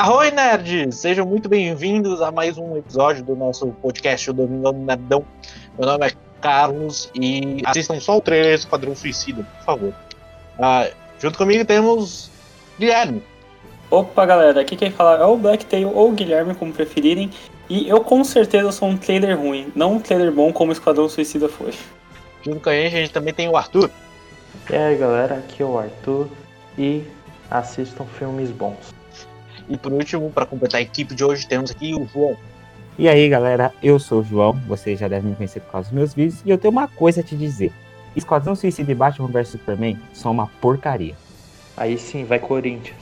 Arroi, nerds! Sejam muito bem-vindos a mais um episódio do nosso podcast, o Domingo do Nerdão. Meu nome é Carlos e assistam só o trailer Esquadrão Suicida, por favor. Ah, junto comigo temos Guilherme. Opa, galera, aqui quem fala é o Blacktail ou o Guilherme, como preferirem. E eu com certeza sou um trailer ruim, não um trailer bom como o Esquadrão Suicida foi. Junto com a gente, a gente também tem o Arthur. E aí galera, aqui é o Arthur e assistam filmes bons. E por último, para completar a equipe de hoje, temos aqui o João. E aí galera, eu sou o João, vocês já devem me conhecer por causa dos meus vídeos, e eu tenho uma coisa a te dizer. Esquadrão Suicida e Batman vs Superman são uma porcaria. Aí sim, vai Corinthians.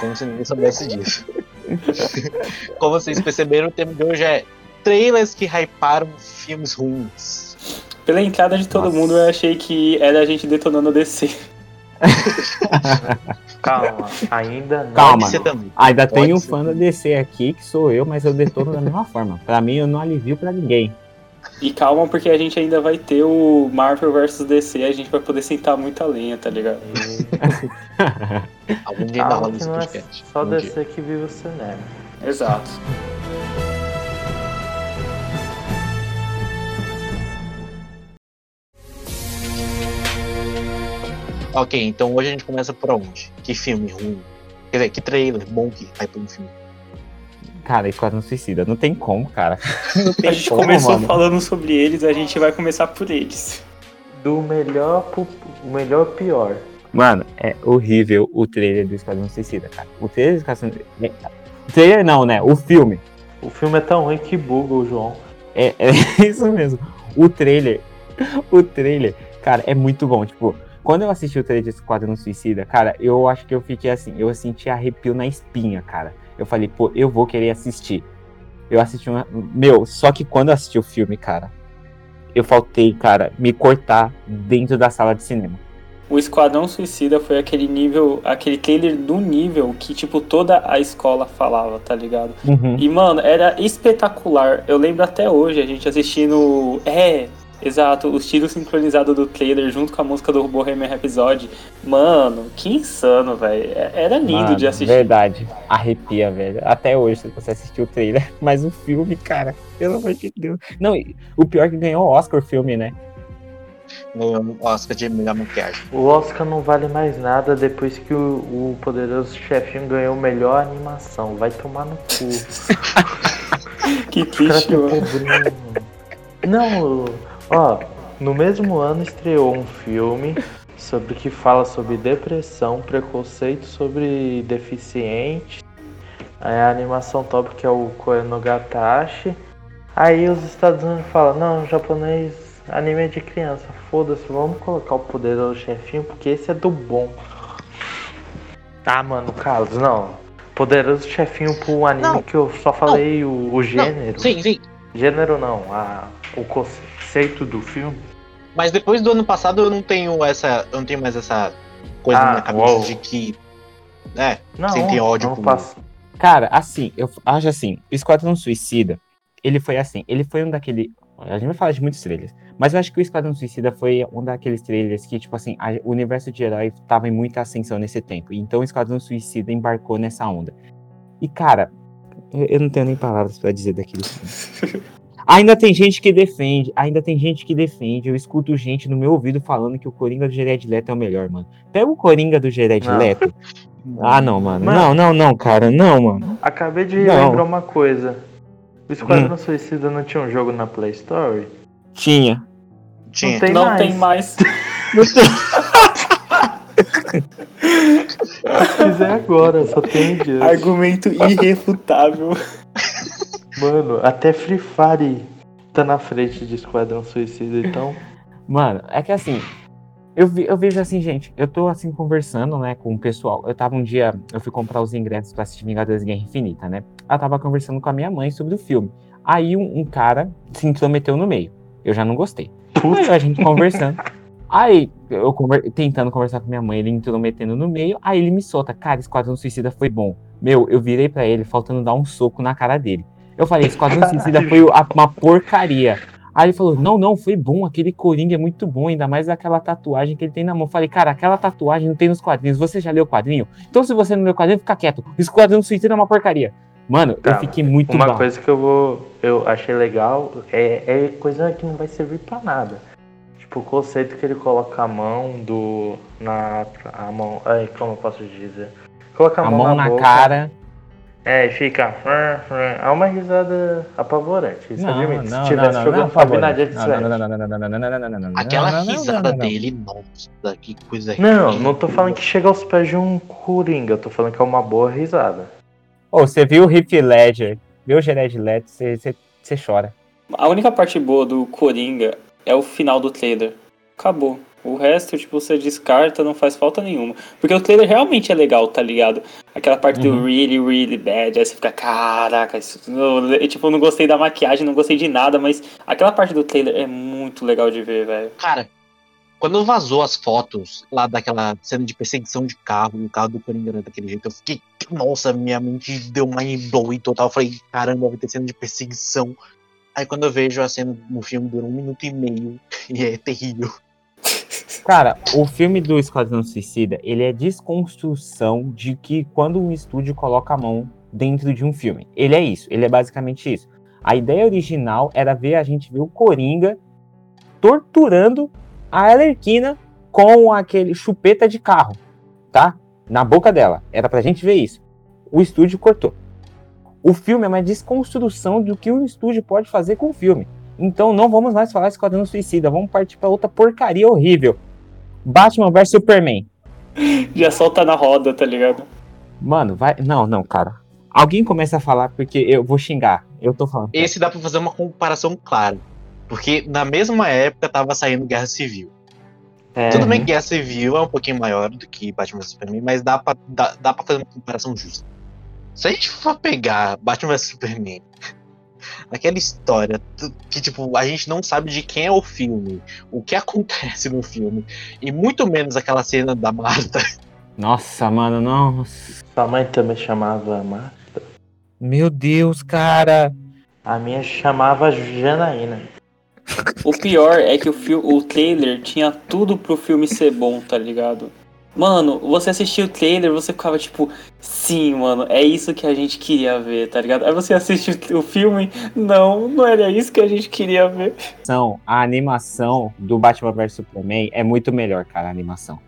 Como se ninguém soubesse disso. Como vocês perceberam, o tema de hoje é trailers que hyparam filmes ruins. Pela entrada de todo Nossa. mundo, eu achei que era a gente detonando a DC. Calma, ainda não. Calma. Também. Ainda Pode tem um ser. fã da DC aqui, que sou eu, mas eu detono da mesma forma. Pra mim, eu não alivio pra ninguém. E calma, porque a gente ainda vai ter o Marvel vs DC, a gente vai poder sentar muita lenha, tá ligado? Algum dia Calma não é podcast. só Um dia. descer que vive o cinema. Exato. Ok, então hoje a gente começa por onde? Que filme ruim? Quer dizer, que trailer bom que hypa um filme? Cara, Esquadrão Suicida, não tem como, cara. Não tem A gente como, começou mano. falando sobre eles, a gente vai começar por eles. Do melhor pro o melhor pior. Mano, é horrível o trailer do Esquadrão Suicida, cara. O trailer do Esquadrão Suicida... O trailer não, né? O filme. O filme é tão ruim que buga o João. É, é isso mesmo. O trailer, o trailer, cara, é muito bom. Tipo, quando eu assisti o trailer de Esquadrão Suicida, cara, eu acho que eu fiquei assim, eu senti arrepio na espinha, cara. Eu falei, pô, eu vou querer assistir. Eu assisti uma. Meu, só que quando eu assisti o filme, cara, eu faltei, cara, me cortar dentro da sala de cinema. O Esquadrão Suicida foi aquele nível, aquele trailer do nível que, tipo, toda a escola falava, tá ligado? Uhum. E, mano, era espetacular. Eu lembro até hoje a gente assistindo. É, exato, os tiros sincronizados do trailer junto com a música do Bohemian Rhapsody. Mano, que insano, velho. É- Era lindo Mano, de assistir. Verdade. Arrepia, velho. Até hoje, se você assistiu o trailer. Mas o filme, cara, pelo amor de Deus. Não, o pior é que ganhou o Oscar o filme, né? No Oscar de melhor maquiagem. O Oscar não vale mais nada depois que o, o poderoso chefinho ganhou melhor animação. Vai tomar no cu. Que triste, que mano. Não, ó, no mesmo ano estreou um filme sobre que fala sobre depressão, preconceito sobre deficientes. Aí a animação top que é o Koenogatashi. Aí os Estados Unidos falam, não, japonês anime é de criança, foda-se, vamos colocar o poderoso chefinho porque esse é do bom. Ah, mano, Carlos, não. Poderoso chefinho pro anime Não, que eu só falei o, o gênero. Não, sim, sim. Gênero não, a, o conceito do filme. Mas depois do ano passado eu não tenho essa. Eu não tenho mais essa coisa Ah, na cabeça uou. de que. É, Não, Você tem ódio por- pass- Cara, assim, eu acho assim, o Esquadrão Suicida, ele foi assim, ele foi um daquele. A gente vai falar de muitos trailers, mas eu acho que o Esquadrão Suicida foi um daqueles trailers que, tipo assim, a- o universo de herói tava em muita ascensão nesse tempo. Então o Esquadrão Suicida embarcou nessa onda. E, cara, eu, eu não tenho nem palavras pra dizer daquele filme. Ainda tem gente que defende, ainda tem gente que defende. Eu escuto gente no meu ouvido falando que o Coringa do Jared Leto é o melhor, mano. Pega o Coringa do Jared. Leto. Ah, não, mano. Mano. Não, não, não, cara. Não, mano. Acabei de Não. lembrar uma coisa. O Esquadrão Hum. Suicida não tinha um jogo na Play Store? Tinha. Tinha. Não tem Não mais. tem mais. Mas é agora, só tem dias. Argumento irrefutável. Mano, até Free Fire tá na frente de Esquadrão Suicida, então. Mano, é que assim, eu, vi- eu vejo assim, gente, eu tô assim conversando, né, com o pessoal. Eu tava um dia, eu fui comprar os ingressos pra assistir Vingadores Guerra Infinita, né? Eu tava conversando com a minha mãe sobre o filme. Aí um, um cara se intrometeu no meio. Eu já não gostei. Aí a gente conversando. Aí, eu conver- tentando conversar com minha mãe, ele intrometendo no meio, aí ele me solta, cara, Esquadrão Suicida foi bom. Meu, eu virei pra ele, faltando dar um soco na cara dele. Eu falei, Esquadrão Suicida foi uma porcaria. Aí ele falou: Não, não, foi bom. Aquele Coringa é muito bom, ainda mais aquela tatuagem que ele tem na mão. Eu falei, cara, aquela tatuagem não tem nos quadrinhos. Você já leu o quadrinho? Então, se você não leu o quadrinho, fica quieto. O Esquadrão Suicida é uma porcaria. Mano, Tá, eu fiquei muito Uma mal. coisa que eu vou. Eu achei legal é, é coisa que não vai servir pra nada. Tipo, o conceito que ele coloca a mão do. Na. A mão. Ai, como eu posso dizer? Coloca a, A mão na boca, cara. É, e fica. É uma risada apavorante. Isso não, admite. Não, Se tivesse não, jogando Fábio de Slash. Aquela risada dele, nossa, que coisa Não, não tô falando que chega aos pés de um Coringa, eu tô falando que é uma boa risada. Ô, oh, você viu o Hip Ledger, viu o Jared Leto, você chora. A única parte boa do Coringa é o final do trailer. Acabou. O resto, tipo, você descarta, não faz falta nenhuma. Porque o trailer realmente é legal, tá ligado? Aquela parte Uhum. do really, really bad, aí você fica, caraca, isso. não- eu, tipo, eu não gostei da maquiagem, não gostei de nada, mas aquela parte do trailer é muito legal de ver, velho. Cara, quando vazou as fotos lá daquela cena de perseguição de carro e o carro do Coringa era daquele jeito, eu fiquei, nossa, minha mente deu mind blowing total. Eu falei, caramba, vai ter cena de perseguição. Aí quando eu vejo a cena no filme dura um minuto e meio e é terrível. Cara, o filme do Esquadrão Suicida, ele é desconstrução de que quando um estúdio coloca a mão dentro de um filme. Ele é isso, ele é basicamente isso. A ideia original era ver a gente ver o Coringa torturando a Alerquina com aquele chupeta de carro, tá? Na boca dela. Era pra gente ver isso. O estúdio cortou. O filme é uma desconstrução do que o estúdio pode fazer com o filme. Então não vamos mais falar Esquadrão Suicida, vamos partir pra outra porcaria horrível. Batman vs Superman. Já solta na roda, tá ligado? Mano, vai. Não, não, cara. Alguém começa a falar porque eu vou xingar. Eu tô falando. Esse dá pra fazer uma comparação clara. Porque na mesma época tava saindo Guerra Civil. É, Tudo bem que Guerra Civil é um pouquinho maior do que Batman vs Superman, mas dá pra, dá, dá pra fazer uma comparação justa. Se a gente for pegar Batman vs Superman, aquela história que, tipo, a gente não sabe de quem é o filme, o que acontece no filme, e muito menos aquela cena da Marta. Nossa, mano, nossa. Sua mãe também chamava Mar. Meu Deus, cara. A minha chamava Janaína. O pior é que o, o trailer tinha tudo pro filme ser bom, tá ligado? Mano, você assistia o trailer, você ficava tipo, sim, mano, é isso que a gente queria ver, tá ligado? Aí você assiste o filme, não, não era isso que a gente queria ver. A animação do Batman vs Superman é muito melhor, cara, a animação.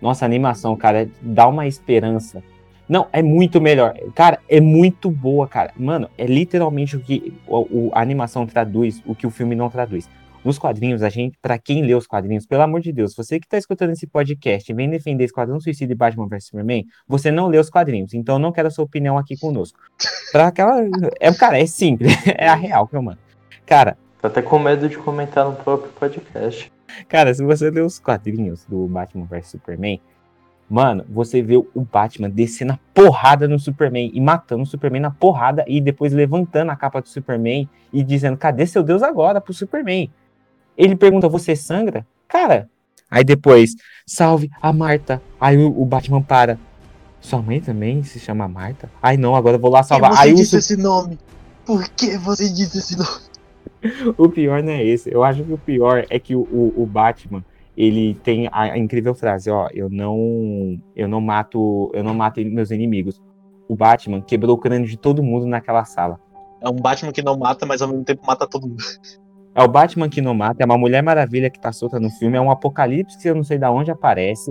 Nossa, a animação, cara, dá uma esperança. Não, é muito melhor. Cara, é muito boa, cara. Mano, é literalmente o que a animação traduz, o que o filme não traduz. Nos quadrinhos, a gente, pra quem lê os quadrinhos, pelo amor de Deus, você que tá escutando esse podcast e vem defender Esquadrão Suicida e Batman vs Superman, você não lê os quadrinhos, então eu não quero a sua opinião aqui conosco. Pra aquela. É, cara, é simples, é a real, meu mano. Cara, Tô até com medo de comentar no próprio podcast. Cara, se você ler os quadrinhos do Batman vs Superman, mano, você vê o Batman descendo a porrada no Superman e matando o Superman na porrada e depois levantando a capa do Superman e dizendo: cadê seu Deus agora pro Superman? Ele pergunta: você sangra? Cara. Aí depois, salve a Marta. Aí o, o Batman para. Sua mãe também se chama Marta? Ai não, agora eu vou lá salvar. Aí o, Su- esse nome? Por que você disse esse nome? O pior não é esse. Eu acho que o pior é que o, o, o Batman, ele tem a, a incrível frase, ó, eu não eu não mato, eu não mato meus inimigos. O Batman quebrou o crânio de todo mundo naquela sala. É um Batman que não mata, mas ao mesmo tempo mata todo mundo. É o Batman que não mata, é uma Mulher Maravilha que tá solta no filme, é um apocalipse que eu não sei de onde aparece.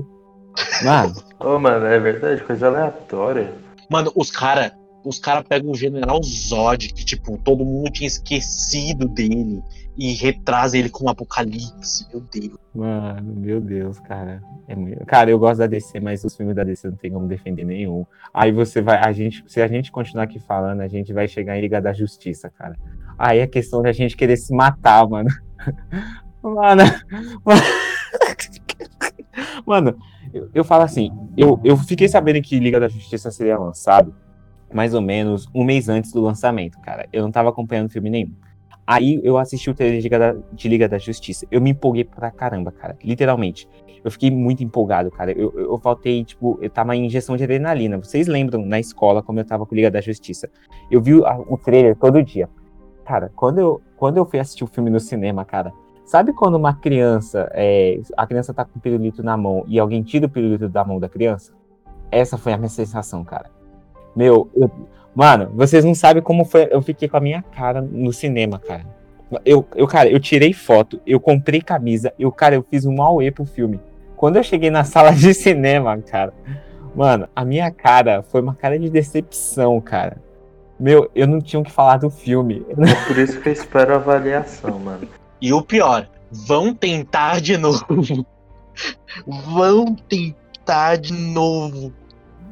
Mano, Ô, mano, é verdade, coisa aleatória. Mano, os cara, os cara pegam o General Zod, que tipo, todo mundo tinha esquecido dele, e retraz ele com um apocalipse, meu Deus. mano, meu Deus, cara. É muito- Cara, eu gosto da DC, mas os filmes da DC não tem como defender nenhum. Aí você vai, a gente, se a gente continuar aqui falando, a gente vai chegar em Liga da Justiça, cara. Aí é questão da gente querer se matar, mano. Mano. Mano, eu, eu falo assim, eu, eu fiquei sabendo que Liga da Justiça seria lançado mais ou menos um mês antes do lançamento, cara. Eu não tava acompanhando filme nenhum. Aí eu assisti o trailer de Liga, da, de Liga da Justiça. Eu me empolguei pra caramba, cara. Literalmente. Eu fiquei muito empolgado, cara. Eu, eu, eu faltei, tipo, eu tava em injeção de adrenalina. Vocês lembram na escola como eu tava com Liga da Justiça? Eu vi a- o trailer todo dia. Cara, quando eu, quando eu fui assistir o filme no cinema, cara, sabe quando uma criança, é, a criança tá com o pirulito na mão e alguém tira o pirulito da mão da criança? Essa foi a minha sensação, cara. Meu, eu, mano, vocês não sabem como foi. Eu fiquei com a minha cara no cinema, cara. Eu, eu, cara, eu tirei foto, eu comprei camisa, eu, cara, eu fiz um auê pro filme. Quando eu cheguei na sala de cinema, cara, mano, a minha cara foi uma cara de decepção, cara. Meu, eu não tinha o que falar do filme. É por isso que eu espero a avaliação, mano. E o pior, vão tentar de novo. vão tentar de novo.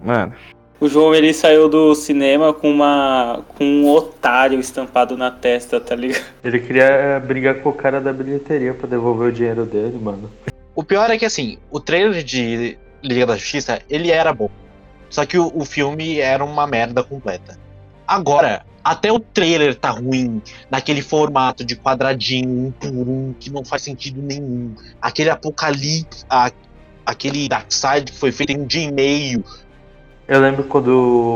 Mano, O João ele saiu do cinema com uma com um otário estampado na testa, tá ligado? Ele queria eh, brigar com o cara da bilheteria pra devolver o dinheiro dele, mano. O pior é que assim, o trailer de Liga da Justiça, ele era bom. Só que o, o filme era uma merda completa. Agora, até o trailer tá ruim, naquele formato de quadradinho, um por um, que não faz sentido nenhum. Aquele apocalipse, a- aquele Darkseid que foi feito em um dia e meio. Eu lembro quando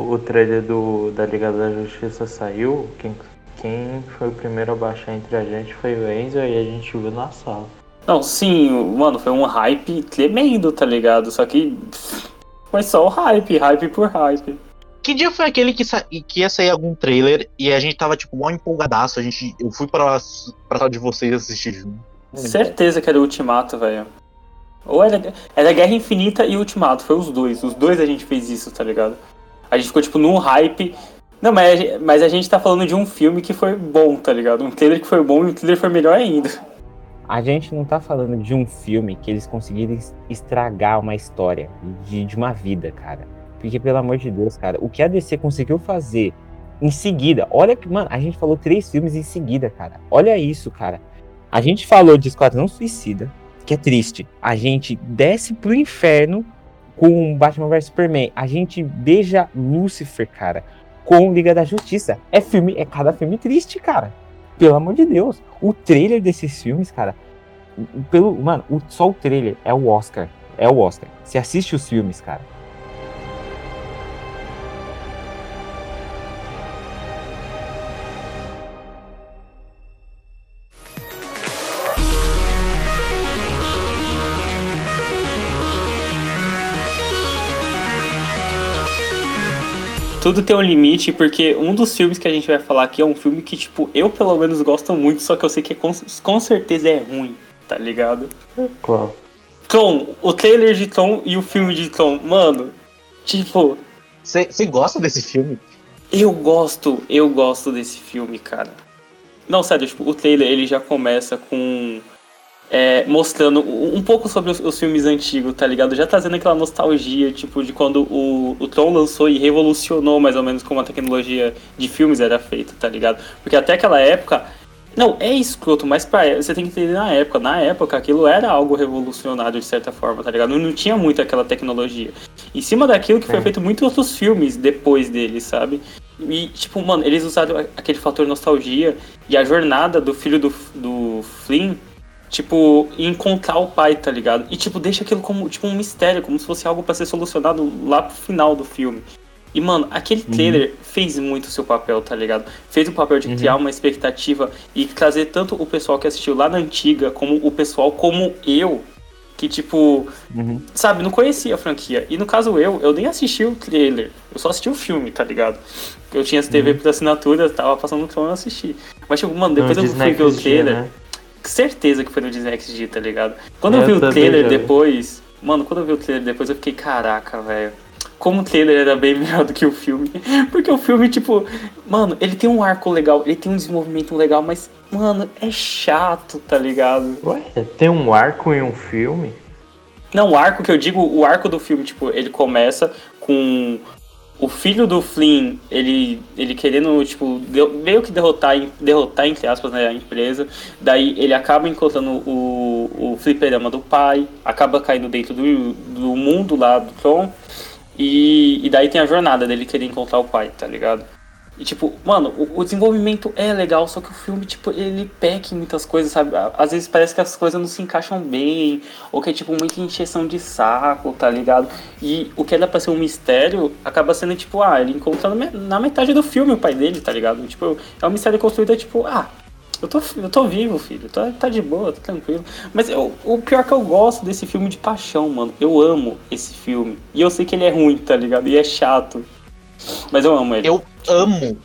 o, trailer do, da Liga da Justiça saiu, quem, quem foi o primeiro a baixar entre a gente foi o Enzo e a gente viu na sala. Não, sim, mano, foi um hype tremendo, tá ligado? Só que foi só o hype, hype por hype. Que dia foi aquele que, sa- que ia sair algum trailer e a gente tava, tipo, mó empolgadaço. A gente, eu fui pra, pra sala de vocês assistir junto. Certeza que era o Ultimato, velho. Ou era, era Guerra Infinita e Ultimato, foi os dois. Os dois a gente fez isso, tá ligado? A gente ficou, tipo, num hype. Não, mas, mas a gente tá falando de um filme que foi bom, tá ligado? Um trailer que foi bom e o trailer foi melhor ainda. a gente não tá falando de um filme que eles conseguiram es- estragar uma história de, de uma vida, cara. Porque, pelo amor de Deus, cara, o que a DC conseguiu fazer em seguida, olha que, mano, a gente falou três filmes em seguida, cara. Olha isso, cara. A gente falou de Esquadrão Suicida, que é triste. A gente desce pro inferno com Batman vs Superman. A gente beija Lucifer, cara, com Liga da Justiça. É filme, é cada filme triste, cara. Pelo amor de Deus. O trailer desses filmes, cara, pelo, mano, o- só o trailer é o Oscar. É o Oscar. Você assiste os filmes, cara. Tudo tem um limite, porque um dos filmes que a gente vai falar aqui é um filme que, tipo, eu pelo menos gosto muito, só que eu sei que com, com certeza é ruim, tá ligado? Qual? Tron, o trailer de Tron e o filme de Tron, mano, tipo, Você gosta desse filme? eu gosto, eu gosto desse filme, cara. Não, sério, tipo, o trailer ele já começa com. É, mostrando um pouco sobre os, os filmes antigos, tá ligado? Já trazendo aquela nostalgia, tipo, de quando o, o Tron lançou e revolucionou mais ou menos como a tecnologia de filmes era feita, tá ligado? Porque até aquela época. Não, é escroto, mas pra, você tem que entender na época. Na época, aquilo era algo revolucionário de certa forma, tá ligado? Não, não tinha muito aquela tecnologia. Em cima daquilo que foi É. feito muitos outros filmes depois dele, sabe? E, tipo, mano, eles usaram aquele fator nostalgia e a jornada do filho do, do Flynn, tipo, encontrar o pai, tá ligado? E, tipo, deixa aquilo como, tipo, um mistério, como se fosse algo pra ser solucionado lá pro final do filme. E, mano, aquele trailer fez muito o seu papel, tá ligado? Fez o papel de Uhum. criar uma expectativa e trazer tanto o pessoal que assistiu lá na antiga, como o pessoal como eu, que, tipo, Uhum. sabe, não conhecia a franquia. E no caso eu, eu nem assisti o trailer. Eu só assisti o filme, tá ligado? Eu tinha TV Uhum. por assinatura, tava passando o Tron e eu assisti. Mas, tipo, mano, depois No eu fui ver o trailer. né? Certeza que foi no Disney XD, tá ligado? Quando É, eu vi eu o trailer depois. Mano, quando eu vi o trailer depois, eu fiquei, caraca, velho. Como o trailer era bem melhor do que o filme. Porque o filme, tipo, mano, ele tem um arco legal, ele tem um desenvolvimento legal, mas, mano, é chato, tá ligado? Ué, tem um arco em um filme? Não, o arco que eu digo, o arco do filme, tipo, ele começa com o filho do Flynn, ele, ele querendo, tipo, meio que derrotar, derrotar, entre aspas, né, a empresa. Daí ele acaba encontrando o, o fliperama do pai, acaba caindo dentro do, do mundo lá do Tron. E, e daí tem a jornada dele querer encontrar o pai, tá ligado? E, tipo, mano, o, o desenvolvimento é legal, só que o filme, tipo, ele peca em muitas coisas, sabe? Às vezes parece que as coisas não se encaixam bem, ou que é, tipo, muita encheção de saco, tá ligado? E o que era pra ser um mistério acaba sendo, tipo, ah, ele encontrando me- na metade do filme o pai dele, tá ligado? Tipo, é um mistério construído, tipo, ah. Eu tô, eu tô vivo, filho. Tá, tá de boa, tá tranquilo. Mas eu, o pior é que eu gosto desse filme de paixão, mano. Eu amo esse filme. E eu sei que ele é ruim, tá ligado? E é chato. Mas eu amo ele. Eu amo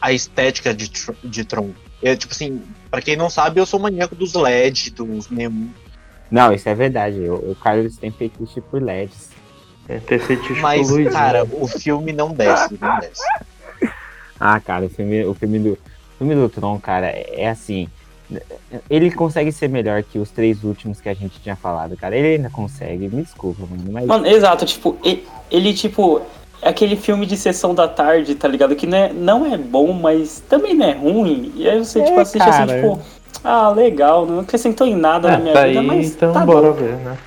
a estética de, Tr- de Tron. É, tipo assim, pra quem não sabe, eu sou maníaco dos LED, dos Nemo. Não, isso é verdade. O, o Carlos tem fetiche por LEDs. É ter fetiche Mas, com luz, cara, né? o filme não desce, não desce. Ah, cara, o filme, o filme do. O filme do Tron, cara, é assim. Ele consegue ser melhor que os três últimos que a gente tinha falado, cara. Ele ainda consegue, me desculpa, mano. Mas Mano, exato, tipo, e- ele, tipo, é aquele filme de sessão da tarde, tá ligado? Que não é, não é bom, mas também não é ruim. E aí você, É, tipo, assiste assim, cara. tipo, ah, legal, não acrescentou em nada na É, minha tá vida, aí, mas então tá bora bom. ver, né?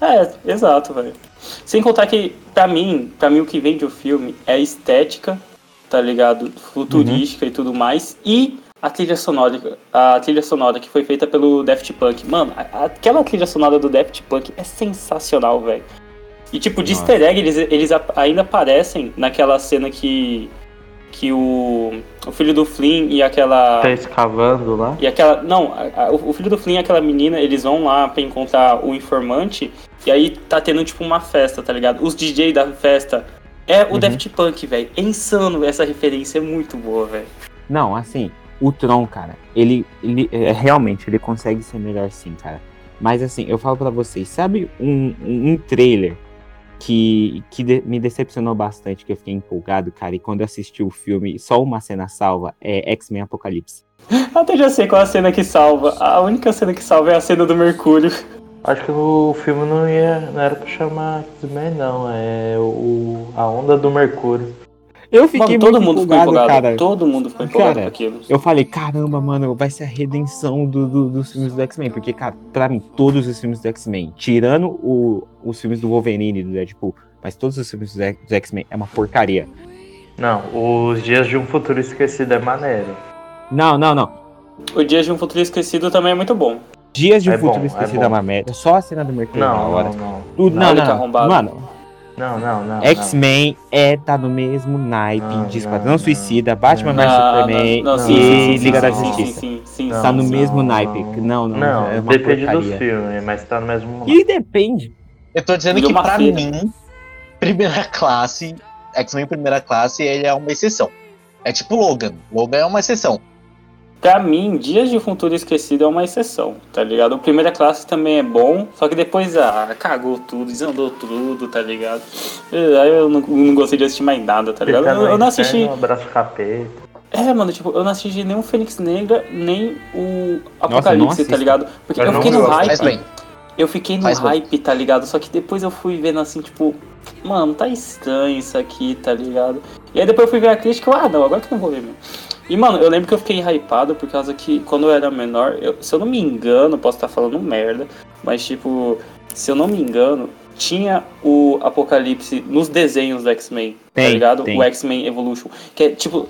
É, exato, velho. Sem contar que, pra mim, pra mim o que vende o filme é a estética, tá ligado? Futurística e tudo mais. E a trilha sonora, a trilha sonora que foi feita pelo Daft Punk. Mano, aquela trilha sonora do Daft Punk é sensacional, velho. E tipo, de Nossa. easter egg, eles, eles ainda aparecem naquela cena que. Que o, o filho do Flynn e aquela. Tá escavando lá. E aquela. Não, a- a- o filho do Flynn e aquela menina, eles vão lá pra encontrar o informante. E aí tá tendo tipo uma festa, tá ligado? Os DJ da festa é o Uhum. Daft Punk, velho. É insano essa referência, é muito boa, velho. Não, assim, o Tron, cara, ele, ele é, realmente ele consegue ser melhor sim, cara. Mas assim, eu falo pra vocês, sabe um, um, um trailer que, que de- me decepcionou bastante, que eu fiquei empolgado, cara, e quando eu assisti o filme, só uma cena salva é X-Men Apocalipse. Até já sei qual é a cena que salva. A única cena que salva é a cena do Mercúrio. Acho que o filme não ia. Não era pra chamar X-Men, não. É o, a onda do Mercúrio. Eu fiquei Mano, todo muito mundo ficou empolgado, empolgado. cara. Todo mundo ficou empolgado Cara, com aquilo. Eu falei, caramba, mano, vai ser a redenção do, do- dos filmes do X-Men. Porque, cara, pra mim, todos os filmes do X-Men, tirando o- os filmes do Wolverine e do Deadpool, mas todos os filmes do X-Men é uma porcaria. Não, os Dias de um Futuro Esquecido é maneiro. Não, não, não. O Dia de um Futuro Esquecido também é muito bom. Dias de um É Futuro bom, é Esquecido bom. é uma merda. Só a cena do Mercúrio na Não, hora. não, não. Tudo, Não, não, tá não. arrombado. Mano, Não, não, não. X-Men é, tá no mesmo naipe Não, de não, Esquadrão não. Suicida, Batman vs Superman não, não, e sim, sim, sim, Liga sim, da Justiça. Sim, sim, sim, Tá no sim. mesmo não, naipe. não. Não, não, Não, é uma depende porcaria. dos filmes, mas tá no mesmo. E depende. Eu tô dizendo que pra feira. mim, primeira classe, X-Men primeira classe, ele é uma exceção. É tipo Logan. Logan é uma exceção. Pra mim, Dias de um Futuro Esquecido é uma exceção, tá ligado? O Primeira Classe também é bom, só que depois, ah, cagou tudo, desandou tudo, tá ligado? Eh, Aí eu não, não gostei de assistir mais nada, tá ligado? Eu, eu não assisti. inferno, Abraço capeta. É, mano, tipo, eu não assisti nem o Fênix Negra, nem o Apocalipse, assista. tá ligado? Porque Eu eu, fiquei no hype. Eu fiquei no Faz bem. hype, tá ligado? Só que depois eu fui vendo assim, tipo, mano, tá estranho isso aqui, tá ligado? E aí depois eu fui ver a crítica, eu, ah, não, agora que eu não vou ver mesmo. E, mano, eu lembro que eu fiquei hypado por causa que quando eu era menor, eu- se eu não me engano, posso estar falando merda, mas tipo, se eu não me engano, tinha o Apocalipse nos desenhos do X-Men, tá Tem, ligado? tem. O X-Men Evolution. Que é tipo,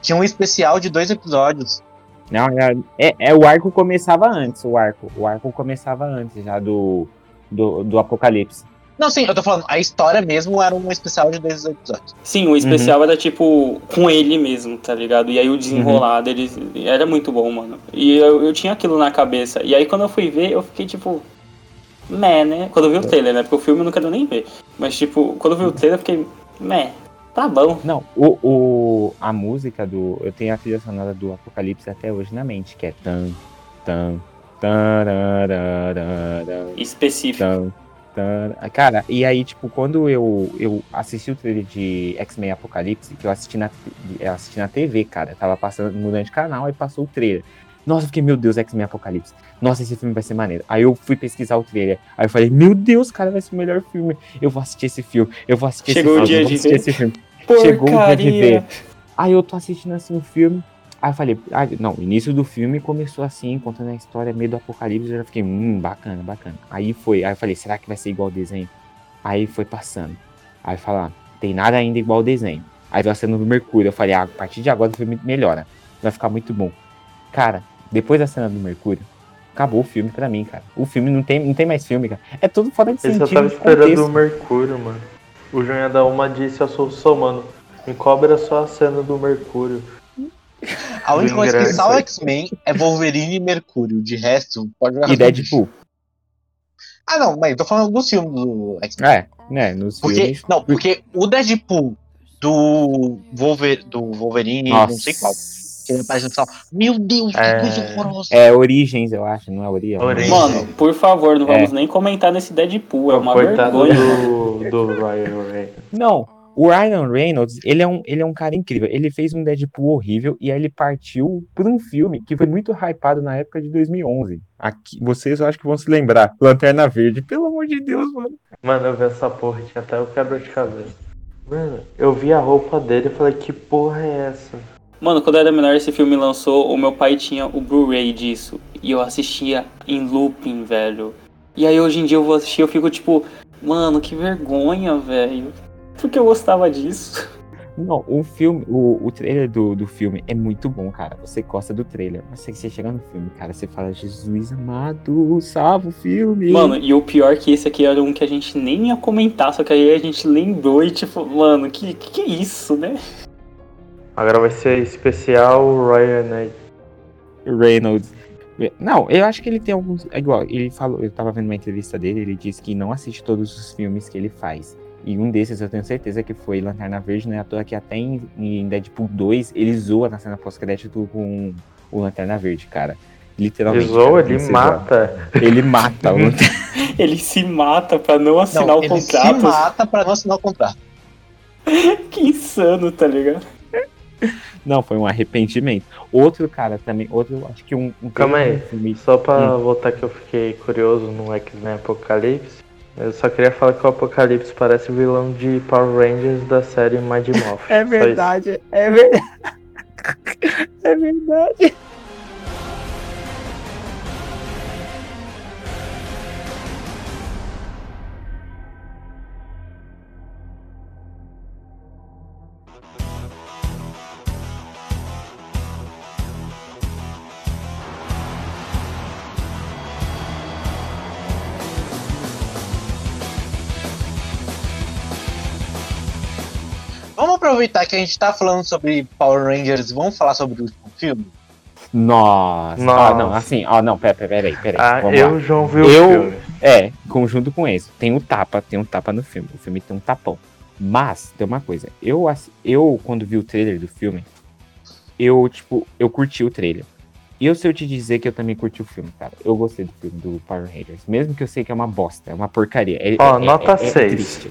Tinha um especial de dois episódios. Não, é, é, é, o arco começava antes, o arco. O arco começava antes já do, do, do Apocalipse. Não, sim, eu tô falando, a história mesmo era um especial de dois episódios. Sim, o especial era tipo com ele mesmo, tá ligado? E aí o desenrolar dele era muito bom, mano. E eu, eu tinha aquilo na cabeça. E aí quando eu fui ver, eu fiquei tipo. Meh, né? Quando eu vi o trailer, né? Porque o filme eu não quero nem ver. Mas tipo, quando eu vi o trailer, eu fiquei. Meh, tá bom. Não, o, o, a música do. Eu tenho a trilha sonora do Apocalipse até hoje na mente, que é tan, tan, tarararara, Específico. tan, tan. Cara, e aí, tipo, quando eu, eu assisti o trailer de X-Men Apocalipse, que eu assisti na, eu assisti na TV, cara, tava passando, mudando de canal, aí passou o trailer. Nossa, eu fiquei, meu Deus, X-Men Apocalipse. Nossa, esse filme vai ser maneiro. Aí eu fui pesquisar o trailer. Aí eu falei, meu Deus, cara, vai ser o melhor filme. Eu vou assistir esse filme. Eu vou assistir Chegou o esse filme. dia eu vou de ver. Chegou o dia de ver. Aí eu tô assistindo assim o filme. Aí eu falei, ah, não, o início do filme começou assim, contando a história meio do apocalipse. Eu já fiquei, hum, bacana, bacana. Aí foi, aí eu falei, será que vai ser igual ao desenho? Aí foi passando. Aí falar, tem nada ainda igual ao desenho. Aí veio a cena do Mercúrio. Eu falei, ah, a partir de agora o filme melhora. Vai ficar muito bom. Cara, depois da cena do Mercúrio, acabou o filme pra mim, cara. O filme não tem, não tem mais filme, cara. É tudo fora de sentido. só tava esperando o Mercúrio, mano. O João ia dar uma disse a solução, mano. Me cobra só a cena do Mercúrio. A única coisa que salva. X-Men é Wolverine e Mercúrio. De resto, pode jogar E Deadpool. Ah, não, mas eu tô falando dos filmes do X-Men. É, né, nos Porque, filmes. não, porque o Deadpool do, Wolver, do Wolverine, não sei qual, que ele aparece no final. Meu Deus, que É. coisa horrorosa. É Origens, eu acho, não é Origem. Origins. Mano, por favor, não É. vamos nem comentar nesse Deadpool. É uma Coitado vergonha. do, do Ryan Reynolds. Não, o Ryan Reynolds, ele é, um, ele é um cara incrível. Ele fez um Deadpool horrível e aí ele partiu por um filme que foi muito hypado na época de 2011. Aqui, vocês eu acho que vão se lembrar. Lanterna Verde. Pelo amor de Deus, mano. Mano, eu vi essa porra, tinha até o quebra de cabeça. Mano, eu vi a roupa dele e falei, que porra é essa? Mano, quando eu era menor, esse filme lançou, o meu pai tinha o Blu-ray disso. E eu assistia em looping, velho. E aí hoje em dia eu vou assistir eu fico tipo, mano, que vergonha, velho. Por que eu gostava disso? Não, o filme, o, o trailer do, do filme é muito bom, cara. Você gosta do trailer. Mas você chega no filme, cara, você fala, Jesus amado, salva o filme. Mano, e o pior é que esse aqui era um que a gente nem ia comentar, só que aí a gente lembrou e tipo, mano, que que, que é isso, né? Agora vai ser especial Ryan Reynolds. Não, eu acho que ele tem alguns. É igual, ele falou, eu tava vendo uma entrevista dele, ele disse que não assiste todos os filmes que ele faz. E um desses eu tenho certeza que foi Lanterna Verde, né? À toa que até em, em Deadpool 2 ele zoa na cena pós-crédito com o Lanterna Verde, cara. Ele Literalmente. zoa, cara, ele mata. zoa. Ele mata o Lanterna. Ele se mata pra não assinar Não, o ele se contrato. mata pra não assinar o contrato. Que insano, tá ligado? Não, foi um arrependimento. Outro cara também, outro, acho que um. um Calma aí. filme- Só pra voltar que eu fiquei curioso no X-Men Apocalipse. Eu só queria falar que o Apocalipse parece o vilão de Power Rangers da série Mind Morph. É verdade, é verdade. É verdade. Vamos aproveitar que a gente tá falando sobre Power Rangers e vamos falar sobre o último filme? Nossa. Nossa. Ah, não, assim, ó, não, pera, pera, peraí, peraí. Ah, vamos eu, lá. João, vi o Eu- filme. É, conjunto com esse. Tem um tapa, tem um tapa no filme. O filme tem um tapão. Mas, tem uma coisa. Eu, eu quando vi o trailer do filme, eu, tipo, eu curti o trailer. E eu sei eu te dizer que eu também curti o filme, cara. Eu gostei do filme do Power Rangers. Mesmo que eu sei que é uma bosta, é uma porcaria. É- Ó, é- nota é- é seis. triste.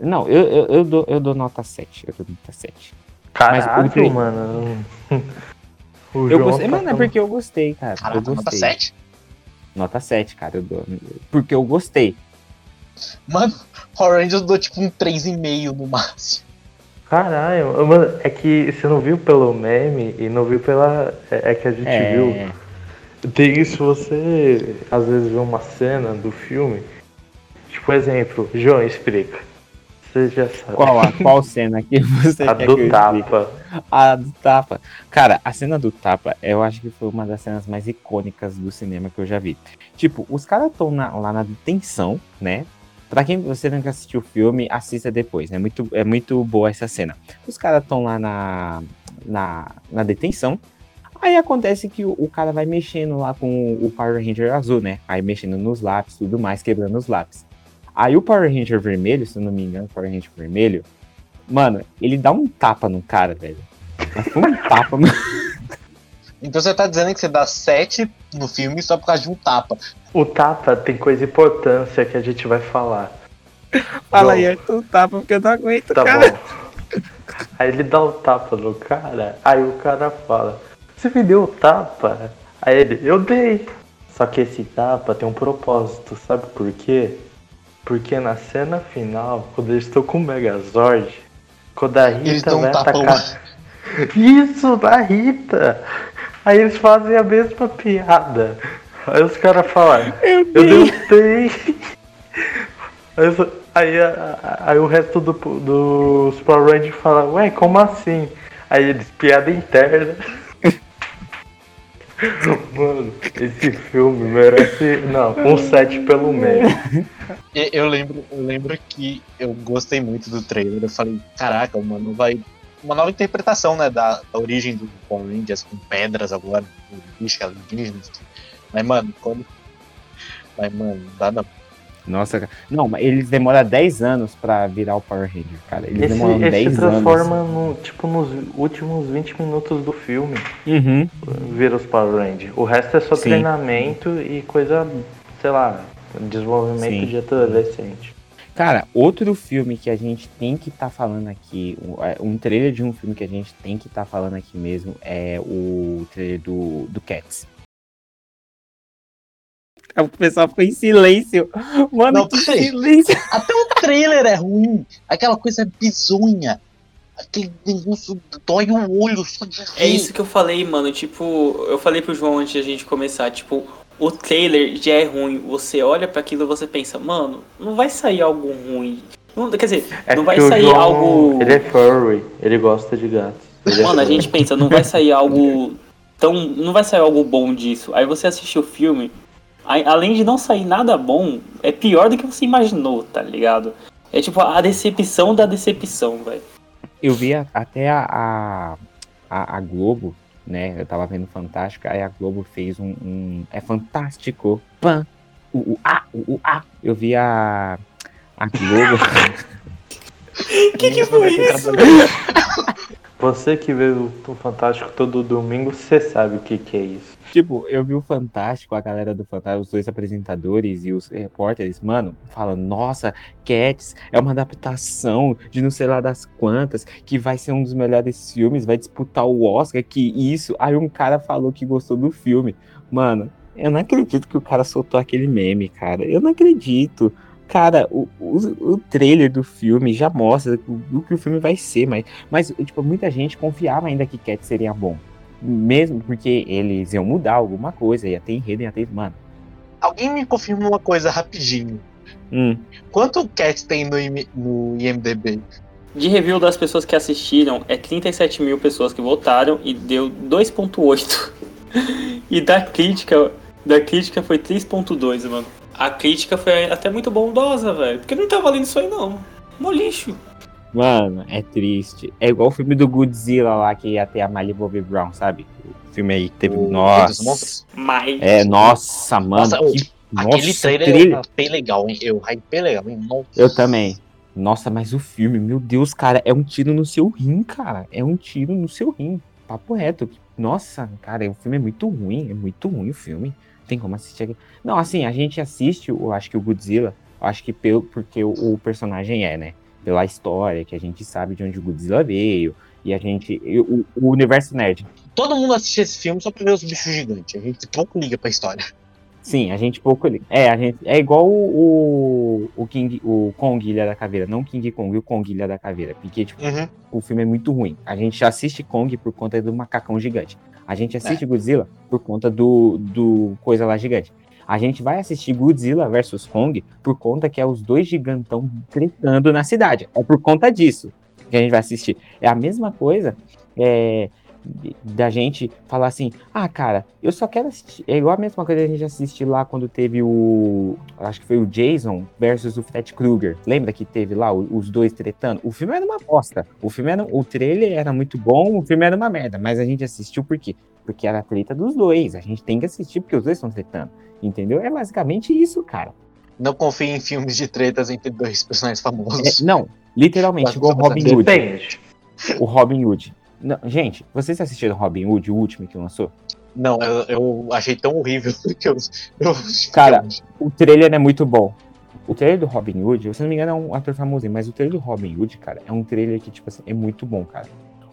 Não, eu, eu, eu, dou, eu dou nota 7. Eu dou nota 7. Caralho, o trailer- mano. O Eu gostei, tá mano, é falando- porque eu gostei, cara. eu Caraca, gostei. nota 7? Nota 7, cara. Eu dou, porque eu gostei. Mano, Power Rangers eu dou tipo um 3,5 no máximo. Caralho, mano, é que você não viu pelo meme e não viu pela. É, é que a gente É. viu. Tem isso, você às vezes vê uma cena do filme. Tipo, exemplo, João, explica. Você já sabe. Qual, a, qual cena que você A que do explique? tapa. A do tapa. Cara, a cena do tapa, eu acho que foi uma das cenas mais icônicas do cinema que eu já vi. Tipo, os caras estão lá na detenção, né? Pra quem você nunca assistiu o filme, assista depois, né? Muito, é muito boa essa cena. Os caras estão lá na, na, na detenção. Aí acontece que o, o cara vai mexendo lá com o Power Ranger azul, né? Aí mexendo nos lápis e tudo mais, quebrando os lápis. Aí o Power Ranger vermelho, se eu não me engano, o Power Ranger vermelho, mano, ele dá um tapa no cara, velho. Um tapa, mano. Então você tá dizendo que você dá 7 no filme só por causa de um tapa. O tapa tem coisa importância que a gente vai falar. Fala aí, Arthur, tapa, porque eu não aguento, Tá cara. bom. Aí ele dá o tapa no cara, aí o cara fala, você me deu o tapa? Aí ele, eu dei. Só que esse tapa tem um propósito, sabe por quê? Porque na cena final, quando eles estão com o Megazord, quando a Eles Rita dão um vai tapão. atacar. Isso, da Rita! Aí eles fazem a mesma piada. Aí os caras falam, Eu eu dei. Aí, Aí, aí o resto do, dos Power Rangers fala, ué, como assim? Aí eles, piada interna. Mano, esse filme merece. Não, um 7 pelo meio. E- Eu lembro, eu lembro que eu gostei muito do trailer. Eu falei, caraca, mano, vai. Uma nova interpretação, né, da, da origem do Power Rangers com pedras agora, com bicho alienígenas. Mas, mano, quando. Mas, mano, dá não. Nossa, cara. Não, mas eles demoram 10 anos pra virar o Power Ranger, cara. Eles Esse, demoram esse 10 se anos. transforma no, tipo, nos últimos 20 minutos do filme. Uhum. Vira os Power Rangers. O resto é só Sim. treinamento e coisa, sei lá, desenvolvimento Sim. de adolescente. Cara, outro filme que a gente tem que estar falando aqui, um- é, um trailer de um filme que a gente tem que estar falando aqui mesmo é o trailer do, do Cats. O pessoal ficou em silêncio. Mano, Não, que silêncio. Até o trailer é ruim. Aquela coisa bizonha. Aquele negócio dói o olho só de. É isso que eu falei, mano. Tipo, eu falei pro João antes de a gente começar, tipo, o trailer já é ruim. Você olha pra aquilo e você pensa, mano, não vai sair algo ruim. Não- quer dizer, É não vai que o sair João, algo. Ele é furry, ele gosta de gatos. É Mano, a furry. gente pensa, não vai sair algo tão. Não vai sair algo bom disso. Aí você assiste o filme, além de não sair nada bom, é pior do que você imaginou, tá ligado? É tipo a decepção da decepção, velho. Eu vi a- até a, a, a- Globo, né? Eu tava vendo Fantástico, aí a Globo fez um. um- é fantástico. Pan. O, o A, o, o A. Eu vi a. A Globo. O que, que foi isso? Você que vê o o Fantástico todo domingo, você sabe o que, que é isso. Tipo, eu vi o Fantástico, a galera do Fantástico, os dois apresentadores e os repórteres, mano, falando, nossa, Cats é uma adaptação de não sei lá das quantas, que vai ser um dos melhores filmes, vai disputar o Oscar, que isso. Aí um cara falou que gostou do filme. Mano, eu não acredito que o cara soltou aquele meme, cara. Eu não acredito. Cara, o, o, o trailer do filme já mostra o, o que o filme vai ser, mas, mas tipo, muita gente confiava ainda que Cats seria bom. Mesmo porque eles iam mudar alguma coisa, ia ter enredo, ia ter. Mano. Alguém me confirma uma coisa rapidinho. Hum, Quanto Cat tem no, IM no IMDB? De review das pessoas que assistiram, é 37 mil pessoas que votaram e deu 2.8. e da crítica, da crítica foi 3.2, mano. A crítica foi até muito bondosa, velho. Porque não tá valendo isso aí, não. Mó lixo. Mano, é triste. É igual o filme do Godzilla lá que ia ter a Millie Bobby Brown, sabe? O filme aí que teve. O nossa. Mas. É, nossa, mano. Nossa, que, Aquele nossa, trailer trilha. eu hypei legal, hein? Eu hypei legal, hein? Nossa. Eu também. Nossa, mas o filme, meu Deus, cara, é um tiro no seu rim, cara. É um tiro no seu rim. Papo reto. Nossa, cara, o filme é muito ruim. É muito ruim o filme. Tem como assistir aqui. Não, assim, a gente assiste, eu acho que o Godzilla, eu acho que pelo, porque o, o personagem é, né? Pela história, que a gente sabe de onde o Godzilla veio. E a gente. o, o universo nerd. Todo mundo assiste esse filme só pra ver os bichos gigantes. A gente pouco liga pra história. Sim, a gente pouco. li- É, a gente. É igual o, o King, o Kong Ilha da Caveira, não King Kong, o Kong Ilha da Caveira. Porque, tipo, Uhum. o filme é muito ruim. A gente assiste Kong por conta do macacão gigante. A gente assiste Godzilla por conta do, do coisa lá gigante. A gente vai assistir Godzilla versus Kong por conta que é os dois gigantão tretando na cidade. É por conta disso que a gente vai assistir. É a mesma coisa é, da gente falar assim, ah, cara, eu só quero assistir. É igual a mesma coisa que a gente assistir lá quando teve o. Acho que foi o Jason versus o Fred Krueger. Lembra que teve lá o- os dois tretando? O filme era uma bosta. O filme era. O trailer era muito bom, o filme era uma merda. Mas a gente assistiu por quê? Porque era a treta dos dois. A gente tem que assistir porque os dois estão tretando. Entendeu? É basicamente isso, cara. Não confie em filmes de tretas entre dois personagens famosos. É, não, literalmente, Mas igual você Robin Hood. Depende. O Robin Hood. Não, gente, vocês assistiram Robin Hood, o último que lançou? Não, eu, eu achei tão horrível que eu. eu Cara, O trailer é muito bom. O trailer do Robin Hood, se não me engano, é um ator famosinho, mas o trailer do Robin Hood, cara, é um trailer que, tipo assim, é muito bom, cara.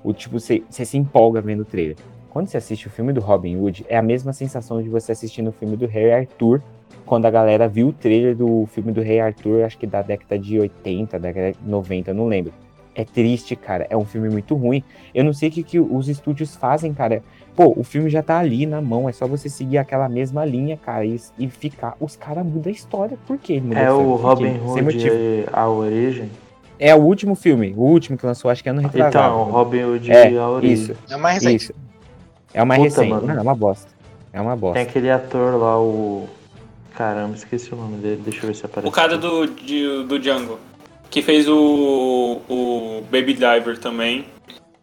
O tipo, você se empolga vendo o trailer. Quando você assiste o filme do Robin Hood, é a mesma sensação de você assistindo o filme do Rei Arthur, quando a galera viu o trailer do filme do Rei Arthur, acho que da década de 80, da década de 90, eu não lembro. É triste, cara. É um filme muito ruim. Eu não sei o que, que os estúdios fazem, cara. Pô, o filme já tá ali na mão, é só você seguir aquela mesma linha, cara, e, e ficar. Os caras mudam a história. Por quê? Muda É o Robin Hood e a origem. É o último filme, o último que lançou, acho que ano retrasado. Então, o Robin Hood É, e a origem. isso. É mais recente. Isso. É uma Puta, recente. mano. Não, é uma bosta. É uma bosta. Tem aquele ator lá, o. Caramba, esqueci o nome dele. Deixa eu ver se aparece. O cara do, de- do Django. Que fez o, o Baby Driver também.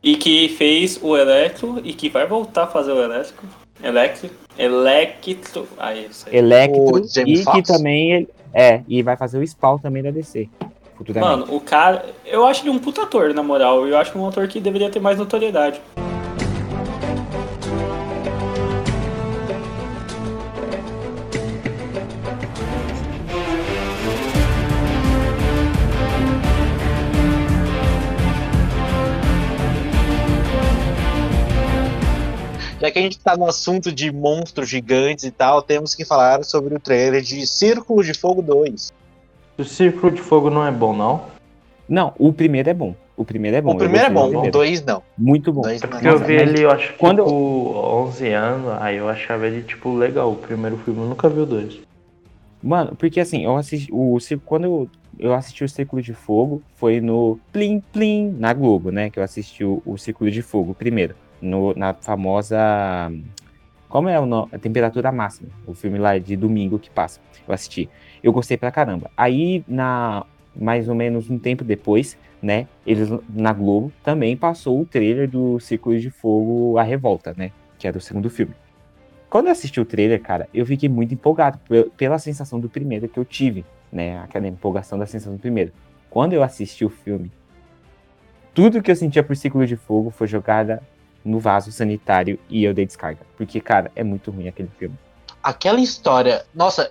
E que fez o Electro. E que vai voltar a fazer o Elétrico. Electro. Electro. Ah, isso aí. Electro e que Foxx? também ele- é, e vai fazer o Spawn também da DC. Mano, o cara. Eu acho ele um puta ator, na moral. Eu acho um ator que deveria ter mais notoriedade. Já que a gente tá no assunto de monstros gigantes e tal, temos que falar sobre o trailer de Círculo de Fogo 2. O Círculo de Fogo não é bom, não? Não, o primeiro é bom. O primeiro é bom. o primeiro é eu bom, o. 2 não. Muito bom. Dois não. porque eu vi ele, eu acho que quando- tipo 11 anos, aí eu achava ele, tipo, legal. O primeiro filme eu nunca vi o dois. Mano, porque assim, eu assisti. O, quando eu, eu assisti o Círculo de Fogo, foi no Plim Plim, na Globo, né? Que eu assisti o, o Círculo de Fogo primeiro. No, na famosa. Como é o nome? A Temperatura Máxima. O filme lá de domingo que passa. Eu assisti. Eu gostei pra caramba. Aí, na mais ou menos um tempo depois, né? Eles na Globo também passou o trailer do Círculo de Fogo A Revolta, né? Que era o segundo filme. Quando eu assisti o trailer, cara, eu fiquei muito empolgado pe- pela sensação do primeiro que eu tive, né? Aquela empolgação da sensação do primeiro. Quando eu assisti o filme, tudo que eu sentia por ciclo de fogo foi jogada no vaso sanitário e eu dei descarga. Porque, cara, é muito ruim aquele filme. Aquela história. Nossa,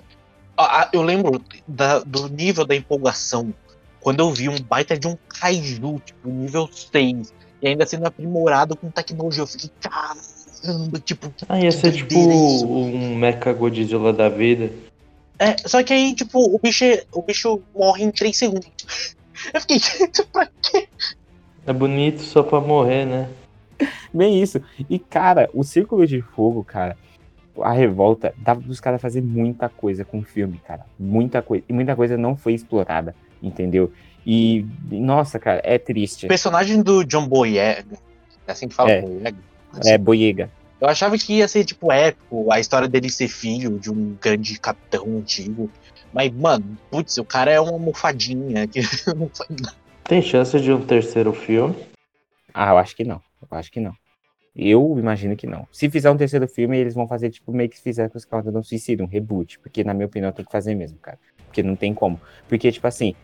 eu lembro da- do nível da empolgação quando eu vi um baita de um kaiju, tipo, nível 6, e ainda sendo aprimorado com tecnologia. Eu fiquei, caramba, tipo. que Ah, ia ser tipo isso. um Mecha Godzilla da vida. É, só que aí, tipo, o bicho, o bicho morre em 3 segundos. Eu fiquei, pra quê? É bonito só pra morrer, né? Bem isso. E, cara, o Círculo de Fogo, cara, a revolta, dava pros caras fazer muita coisa com o filme, cara. Muita coisa. E muita coisa não foi explorada, entendeu? E, nossa, cara, é triste. O personagem do John Boyega, é assim que fala É. Boyega? É, Boyega. Eu achava que ia ser, tipo, épico, a história dele ser filho de um grande capitão antigo. Mas, mano, putz, o cara é uma almofadinha que não faz nada. Tem chance de um terceiro filme. Ah, eu acho que não. Eu acho que não. Eu imagino que não. Se fizer um terceiro filme, eles vão fazer tipo meio que fizeram com os Esquadrão do Suicida, um reboot. Porque, na minha opinião, tem que fazer mesmo, cara. Porque não tem como. Porque, tipo assim,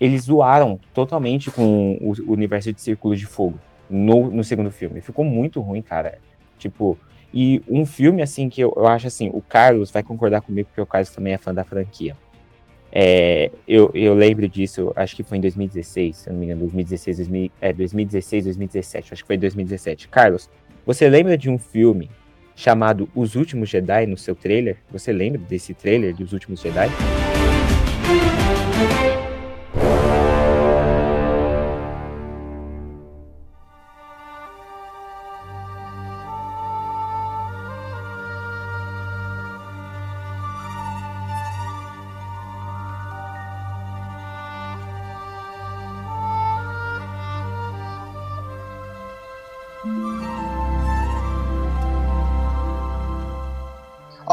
eles zoaram totalmente com o universo de Círculo de Fogo no, no segundo filme. Ficou muito ruim, cara. Tipo, e um filme, assim, que eu, eu acho assim, o Carlos vai concordar comigo, porque o Carlos também é fã da franquia. É, eu, eu lembro disso, acho que foi em 2016, se não me engano, 2016, 2000, é, 2016, 2017, acho que foi 2017. Carlos, você lembra de um filme chamado Os Últimos Jedi no seu trailer? Você lembra desse trailer dos Últimos Jedi?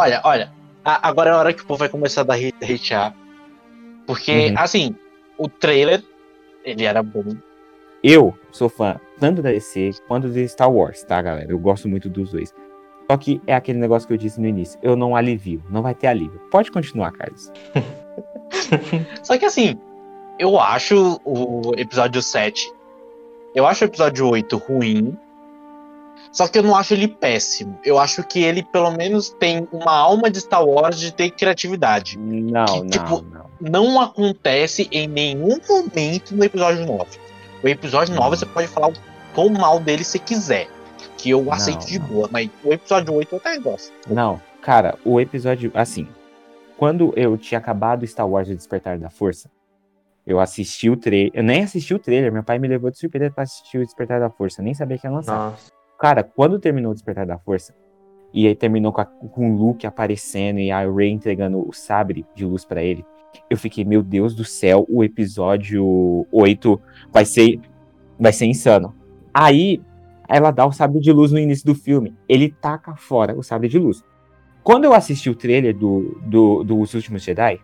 Olha, olha, a- agora é a hora que o povo vai começar a dar hate- hatear. Porque, Uhum. assim, o trailer, ele era bom. Eu sou fã tanto da DC quanto de Star Wars, tá, galera? Eu gosto muito dos dois. Só que é aquele negócio que eu disse no início, eu não alivio, não vai ter alívio. Pode continuar, Carlos. Só que, assim, eu acho o episódio 7, eu acho o episódio 8 ruim. Só que eu não acho ele péssimo. Eu acho que ele, pelo menos, tem uma alma de Star Wars de ter criatividade. Não, Que, não, tipo, não. não acontece em nenhum momento no episódio 9. O episódio 9 você pode falar o quão mal dele você quiser. Que eu aceito de não. boa. Mas o episódio 8 eu até gosto. Não, cara, o episódio, assim, quando eu tinha acabado Star Wars O Despertar da Força, Eu assisti o trailer. Eu nem assisti o trailer. Meu pai me levou de surpresa pra assistir o Despertar da Força. Eu nem sabia que ia lançar. Nossa. Cara, quando terminou o Despertar da Força, e aí terminou com, a, com o Luke aparecendo e a Rey entregando o sabre de luz pra ele, eu fiquei, meu Deus do céu, o episódio 8 vai ser, vai ser insano. Aí ela dá o sabre de luz no início do filme. Ele taca fora o sabre de luz. Quando eu assisti o trailer do, do, dos Últimos Jedi,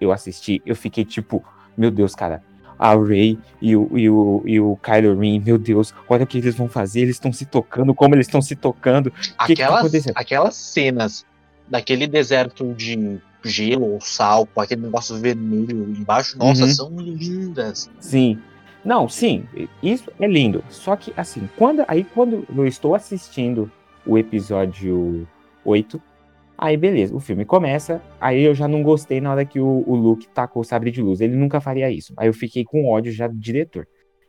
eu assisti, eu fiquei tipo, meu Deus, cara, a Rey e o, e o, e o Kylo Ren, meu Deus, olha o que eles vão fazer, eles estão se tocando, como eles estão se tocando. que que tá Aquelas, aquelas cenas daquele deserto de gelo ou sal, com aquele negócio vermelho embaixo, nossa, Uhum. são lindas. Sim. Não, sim, isso é lindo. Só que, assim, quando, aí quando eu estou assistindo o episódio 8, aí beleza, o filme começa, aí eu já não gostei na hora que o, o Luke tacou o sabre de luz. Ele nunca faria isso. Aí eu fiquei com ódio já do diretor.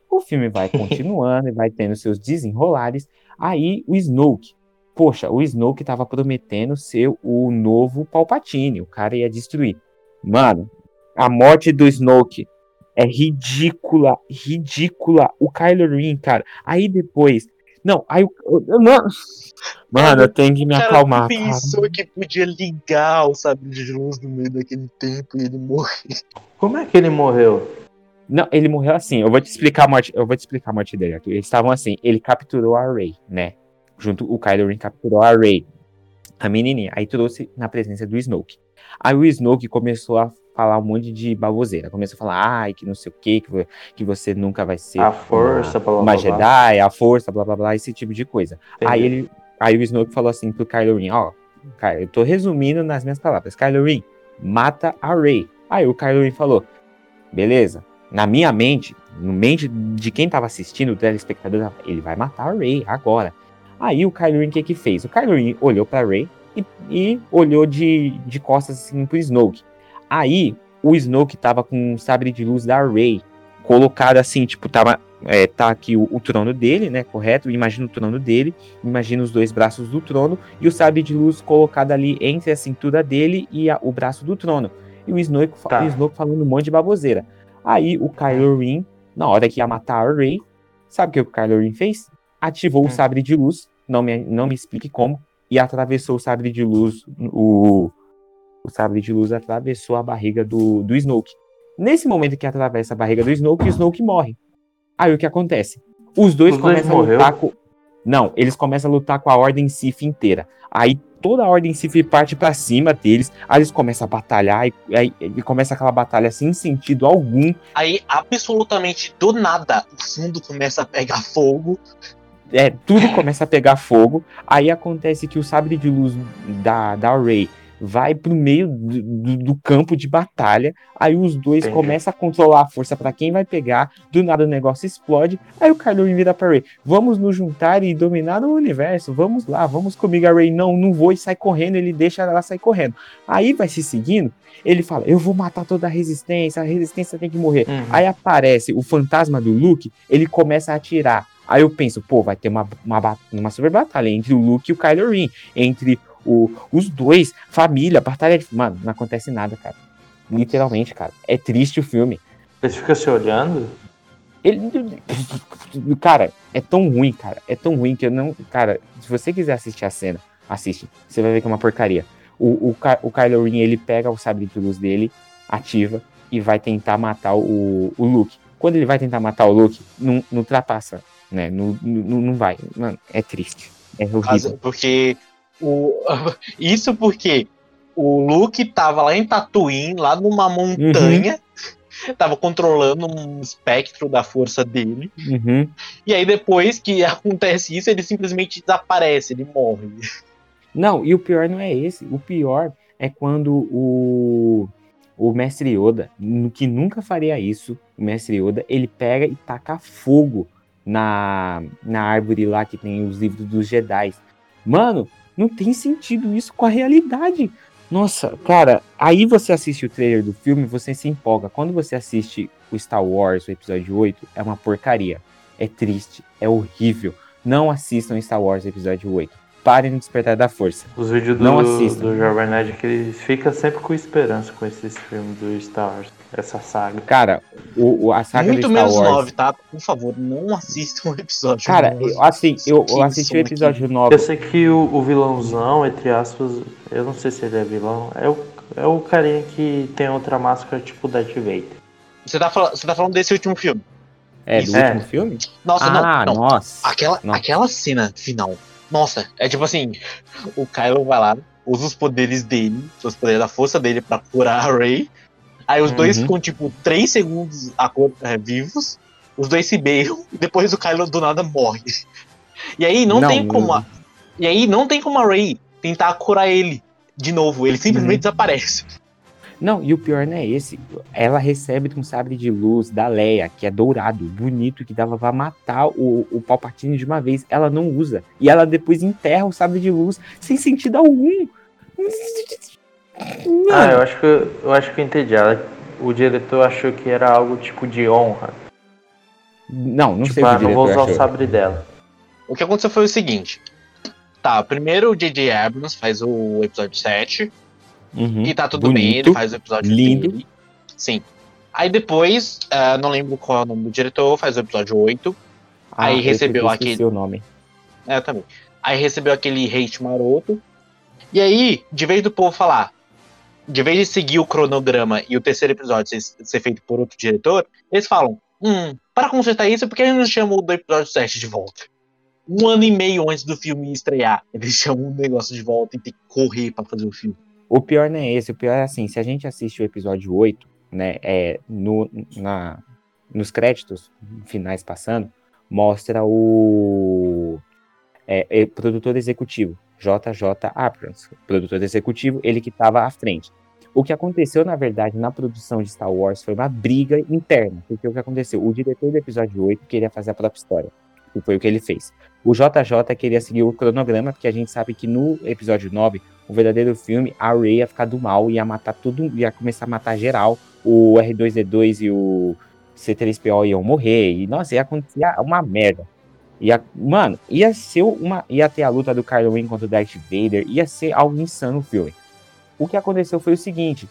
O filme vai continuando e vai tendo seus desenrolares. Aí o Snoke. Poxa, o Snoke tava prometendo ser o novo Palpatine. O cara ia destruir. Mano, a morte do Snoke é ridícula, ridícula. O Kylo Ren, cara. Aí depois. Não, aí o. eu- Não. Mano, eu tenho que me cara acalmar, cara. pensou que podia ligar o sabre de luz no meio daquele tempo e ele morreu. Como é que ele morreu? Não, ele morreu assim. Eu vou te explicar a morte. Eu vou te explicar a morte dele, Arthur. Eles estavam assim. Ele capturou a Rey, né? Junto, o Kylo Ren capturou a Rey, a menininha. Aí trouxe na presença do Snoke. Aí o Snoke começou a falar um monte de baboseira. Começou a falar, ai, que não sei o quê, que, que você nunca vai ser A força, blá blá uma blá. Jedi, a força, blá blá blá, esse tipo de coisa. Entendi. Aí ele, aí o Snoke falou assim pro Kylo Ren, ó, cara, eu tô resumindo nas minhas palavras. Kylo Ren, mata a Rey. Aí o Kylo Ren falou, beleza. Na minha mente, no mente de quem tava assistindo, o telespectador, ele vai matar a Rey agora. Aí o Kylo Ren o que que fez? O Kylo Ren olhou pra Rey e, e olhou de, de costas assim pro Snoke. Aí o Snoke tava com o sabre de luz da Rey colocado assim, tipo, tava é, tá aqui o, o trono dele, né? Correto? Imagina o trono dele, imagina os dois braços do trono e o sabre de luz colocado ali entre a cintura dele e a- o braço do trono. E o Snoke, Tá. o Snoke falando um monte de baboseira. Aí o Kylo Ren, na hora que ia matar a Rey, sabe o que o Kylo Ren fez? Ativou o Hum. sabre de luz, não me, não me explique como, e atravessou o sabre de luz, o, o sabre de luz atravessou a barriga do, do Snoke. Nesse momento que atravessa a barriga do Snoke, o Snoke morre. Aí o que acontece? Os dois Os dois começam a morreu? lutar com. Não, eles começam a lutar com a Ordem Sith inteira. Aí toda a Ordem Sith parte pra cima deles. Aí eles começam a batalhar e, aí, e começa aquela batalha sem sentido algum. Aí, absolutamente do nada, o fundo começa a pegar fogo. É, tudo começa a pegar fogo. Aí acontece que o sabre de luz da, da Rey vai pro meio do, do- campo de batalha. Aí os dois Entendi. começam a controlar a força pra quem vai pegar. Do nada o negócio explode. Aí o Kylo Ren vira pra Rey: Vamos nos juntar e dominar o universo. Vamos lá, vamos comigo. A Rey: Não, não vou. E sai correndo. Ele deixa ela sair correndo. Aí vai se seguindo. Ele fala: Eu vou matar toda a resistência. A resistência tem que morrer. Uhum. Aí aparece o fantasma do Luke, ele começa a atirar. Aí eu penso, pô, vai ter uma, uma, uma super batalha entre o Luke e o Kylo Ren. Entre o, os dois, família, batalha de... Mano, não acontece nada, cara. Literalmente, cara. É triste o filme. Eles ficam se olhando? Ele... Cara, é tão ruim, cara. É tão ruim que eu não... Cara, se você quiser assistir a cena, assiste. Você vai ver que é uma porcaria. O, o, o Kylo Ren, ele pega o sabre de luz dele, ativa e vai tentar matar o, o Luke. Quando ele vai tentar matar o Luke, não, não ultrapassa, né? Não, não, não vai. Mano, é triste. É horrível. Porque o... Isso porque o Luke tava lá em Tatooine, lá numa montanha, tava controlando um espectro da força dele. Uhum. E aí depois que acontece isso, ele simplesmente desaparece, ele morre. Não, e o pior não é esse. O pior é quando o, o mestre Yoda, que nunca faria isso, o mestre Yoda, ele pega e taca fogo na, na árvore lá que tem os livros dos Jedi. Mano, não tem sentido isso com a realidade. Nossa, cara, aí você assiste o trailer do filme, você se empolga. Quando você assiste o Star Wars, o episódio 8, é uma porcaria. É triste, é horrível. Não assistam Star Wars episódio 8. parem no Despertar da Força. Os vídeos do, Não assistam. do Jovem Nerd que ele fica sempre com esperança com esses filmes do Star Wars, essa saga. Cara, o, o- a saga Muito de Star menos Wars. 9, tá? Por favor, não assistam o episódio. Cara, assim, eu, eu assisti o episódio aqui? 9. Eu sei que o, o vilãozão, entre aspas, eu não sei se ele é vilão, é o, é o carinha que tem outra máscara tipo Darth Vader. Você tá, fala- você tá falando desse último filme? É, do É. último filme? Nossa, ah, não, não. nossa. Aquela, Não. aquela cena final. Nossa, é tipo assim: o Kylo vai lá, usa os poderes dele, os poderes da força dele pra curar a Rey. Aí os dois Uhum. ficam, tipo, 3 segundos a cor- é, vivos. Os dois se beijam e depois o Kylo do nada morre. E aí não, Não, tem como. A, e aí não tem como a Rey tentar curar ele de novo. Ele simplesmente Uhum. desaparece. Não, e o pior não é esse. Ela recebe um sabre de luz da Leia, que é dourado, bonito, que dava pra matar o, o Palpatine de uma vez. Ela não usa. E ela depois enterra o sabre de luz sem sentido algum. Ah, eu acho que eu acho que eu entendi. O diretor achou que era algo tipo de honra. Não, não tipo, sei o que ah, o não vou usar o achou. sabre dela. O que aconteceu foi o seguinte. Tá, primeiro o J.J. Abrams faz o episódio 7. Uhum, E tá tudo bem, bonito, ele faz o episódio lindo. dele. Sim. Aí depois, ah, não lembro qual é o nome do diretor, faz o episódio 8. Aí eu recebeu aquele- o nome. É, também. Aí recebeu aquele hate maroto. E aí, de vez do povo falar, de vez de seguir o cronograma e o terceiro episódio ser, ser feito por outro diretor, eles falam: hum, para consertar isso, por que eles não chamam do episódio 7 de volta? Um ano e meio antes do filme estrear, eles chamam o negócio de volta e tem que correr pra fazer o filme. O pior não é esse, o pior é assim, se a gente assiste o episódio 8, né, é, no, na, nos créditos finais passando, mostra o é, é, produtor executivo, JJ Abrams, produtor executivo, ele que estava à frente. O que aconteceu, na verdade, na produção de Star Wars foi uma briga interna, porque o que aconteceu? O diretor do episódio 8 queria fazer a própria história, e foi o que ele fez. O JJ queria seguir o cronograma, porque a gente sabe que no episódio 9 o verdadeiro filme, a Rey ia ficar do mal, ia matar tudo, ia começar a matar geral. O R2D2 e o C3PO iam morrer. E, nossa, ia acontecer uma merda. Ia, mano, ia ser uma. Ia ter a luta do Kylo Ren contra o Darth Vader. Ia ser algo insano o filme. O que aconteceu foi o seguinte: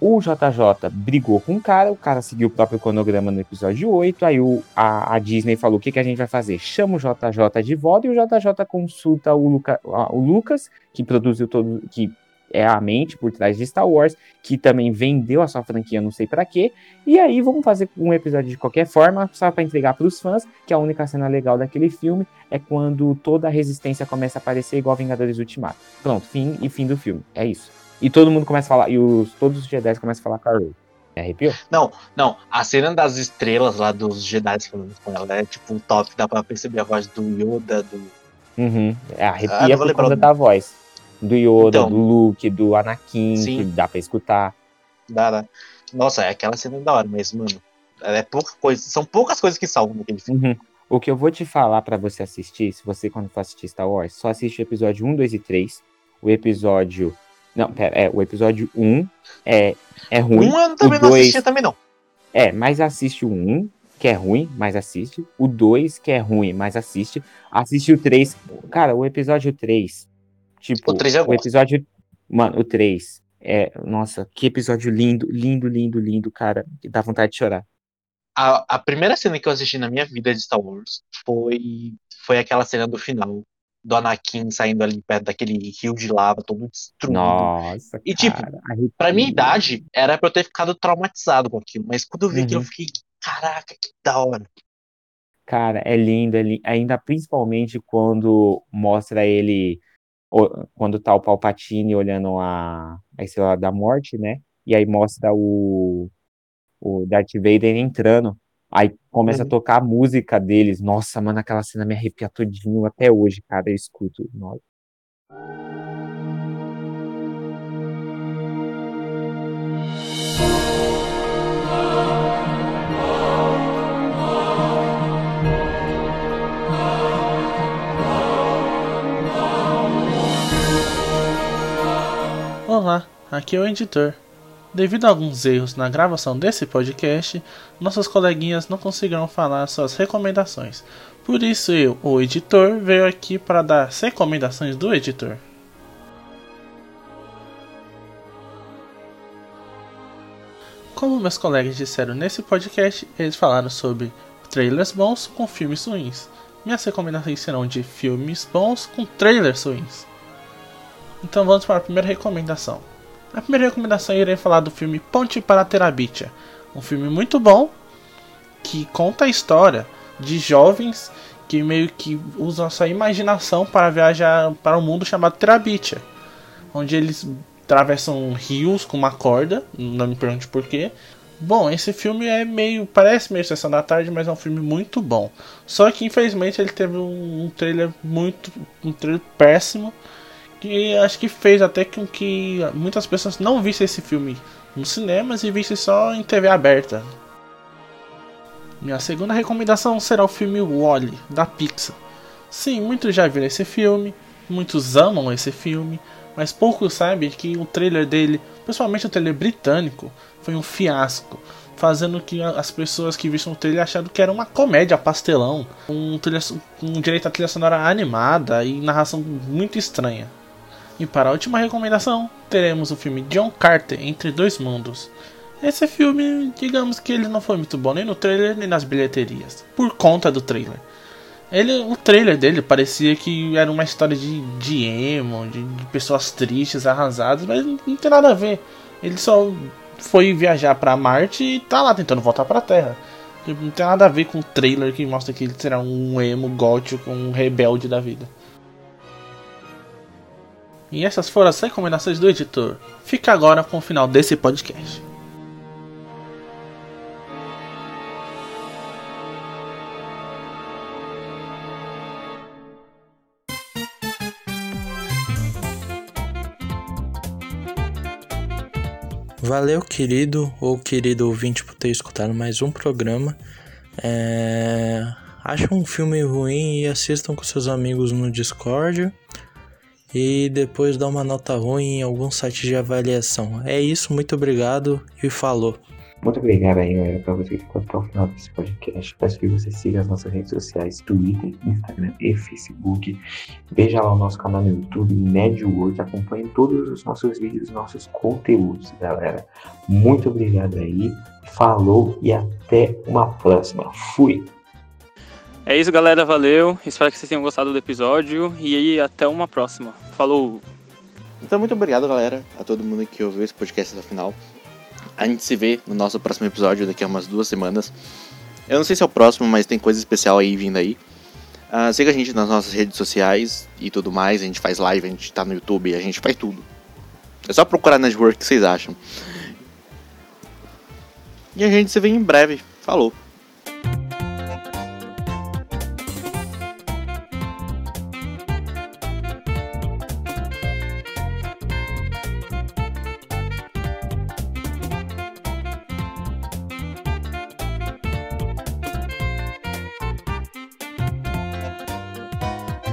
o JJ brigou com o cara, o cara seguiu o próprio cronograma no episódio 8. Aí o, a, a Disney falou: o que, que a gente vai fazer? Chama o JJ de volta e o JJ consulta o, Luca, o Lucas, que produziu todo. que é a mente por trás de Star Wars, que também vendeu a sua franquia, não sei pra quê. E aí vamos fazer um episódio de qualquer forma, só pra entregar pros fãs, que a única cena legal daquele filme é quando toda a resistência começa a aparecer igual Vingadores Ultimato. Pronto, fim e fim do filme. É isso. E todo mundo começa a falar, e os, todos os Jedi começam a falar com a Rey. Me arrepiou? Não, não, a cena das estrelas lá dos Jedi falando com ela é tipo um top, dá pra perceber a voz do Yoda, do. Uhum. É, Ah, arrepia vou por o da voz. Do Yoda, Então. do Luke, do Anakin, Sim. que dá pra escutar. da, da- Nossa, é aquela cena da hora, mas, mano, é pouca coisa. São poucas coisas que salvam naquele filme. Uhum. O que eu vou te falar pra você assistir, se você quando for assistir Star Wars, só assiste o episódio 1, 2 e 3. O episódio. Não, pera, é, o episódio 1 é, é ruim. um eu também o não dois- assistia também, não. É, mas assiste o 1, que é ruim, mas assiste. O 2, que é ruim, mas assiste. Assiste o 3. Cara, o episódio 3. Tipo, O três eu o episódio. Mano, o 3. É, nossa, que episódio lindo, lindo, lindo, lindo, cara. Que dá vontade de chorar. A, a primeira cena que eu assisti na minha vida de Star Wars foi, foi aquela cena do final. Do Anakin saindo ali perto daquele rio de lava, todo destruído. Nossa, E, tipo, cara. Pra minha idade, era pra eu ter ficado traumatizado com aquilo. Mas quando eu vi aquilo, Uhum. eu fiquei, caraca, que da hora. Cara, é lindo, é lindo. Ainda principalmente quando mostra ele, quando tá o Palpatine olhando a, a Estrela da Morte, né? E aí mostra o, o Darth Vader entrando. Aí começa a Uhum. tocar a música deles. Nossa, mano, aquela cena me arrepia todinho até hoje, cara. Eu escuto. Nossa. Olá, aqui é o editor. Devido a alguns erros na gravação desse podcast, nossos coleguinhas não conseguiram falar suas recomendações. Por isso eu, o editor, veio aqui para dar as recomendações do editor. Como meus colegas disseram nesse podcast, eles falaram sobre trailers bons com filmes ruins. Minhas recomendações serão de filmes bons com trailers ruins. Então vamos para a primeira recomendação. A primeira recomendação irei falar do filme Ponte para Terabitia, um filme muito bom que conta a história de jovens que meio que usam a sua imaginação para viajar para um mundo chamado Terabitia, onde eles atravessam rios com uma corda, não me pergunte porquê. Bom, esse filme é meio. parece meio Sessão da Tarde, mas é um filme muito bom. Só que infelizmente ele teve um, um trailer muito. um trailer péssimo. Que acho que fez até com que muitas pessoas não vissem esse filme nos cinemas e vissem só em TV aberta. Minha segunda recomendação será o filme Wally, da Pixar. Sim, muitos já viram esse filme, muitos amam esse filme, mas poucos sabem que o trailer dele, principalmente o trailer britânico, foi um fiasco, fazendo que as pessoas que viram o trailer acharam que era uma comédia pastelão, um, um direito à trilha sonora animada e narração muito estranha. E para a última recomendação, teremos o filme John Carter Entre Dois Mundos. Esse filme, digamos que ele não foi muito bom nem no trailer nem nas bilheterias, por conta do trailer. Ele, o trailer dele parecia que era uma história de, de emo, de, de pessoas tristes, arrasadas, mas não tem nada a ver. Ele só foi viajar para Marte e tá lá tentando voltar para Terra. Não tem nada a ver com o trailer que mostra que ele será um emo gótico, um rebelde da vida. E essas foram as recomendações do editor. Fica agora com o final desse podcast. Valeu, querido ou querido ouvinte, por ter escutado mais um programa. É... Acha um filme ruim e assistam com seus amigos no Discord. E depois dá uma nota ruim em algum site de avaliação. É isso, muito obrigado e falou. Muito obrigado aí, galera, pra você que ficou até o final desse podcast. Peço que você siga as nossas redes sociais, Twitter, Instagram e Facebook. Veja lá o nosso canal no YouTube, Network. Acompanhe todos os nossos vídeos, nossos conteúdos, galera. Muito obrigado aí. Falou e até uma próxima. Fui! É isso, galera. Valeu. Espero que vocês tenham gostado do episódio. E aí, até uma próxima. Falou! Então, muito obrigado, galera, a todo mundo que ouviu esse podcast até o final. A gente se vê no nosso próximo episódio daqui a umas duas semanas. Eu não sei se é o próximo, mas tem coisa especial aí vindo aí. Uh, siga a gente nas nossas redes sociais e tudo mais. A gente faz live, a gente tá no YouTube, a gente faz tudo. É só procurar Network que vocês acham. E a gente se vê em breve. Falou!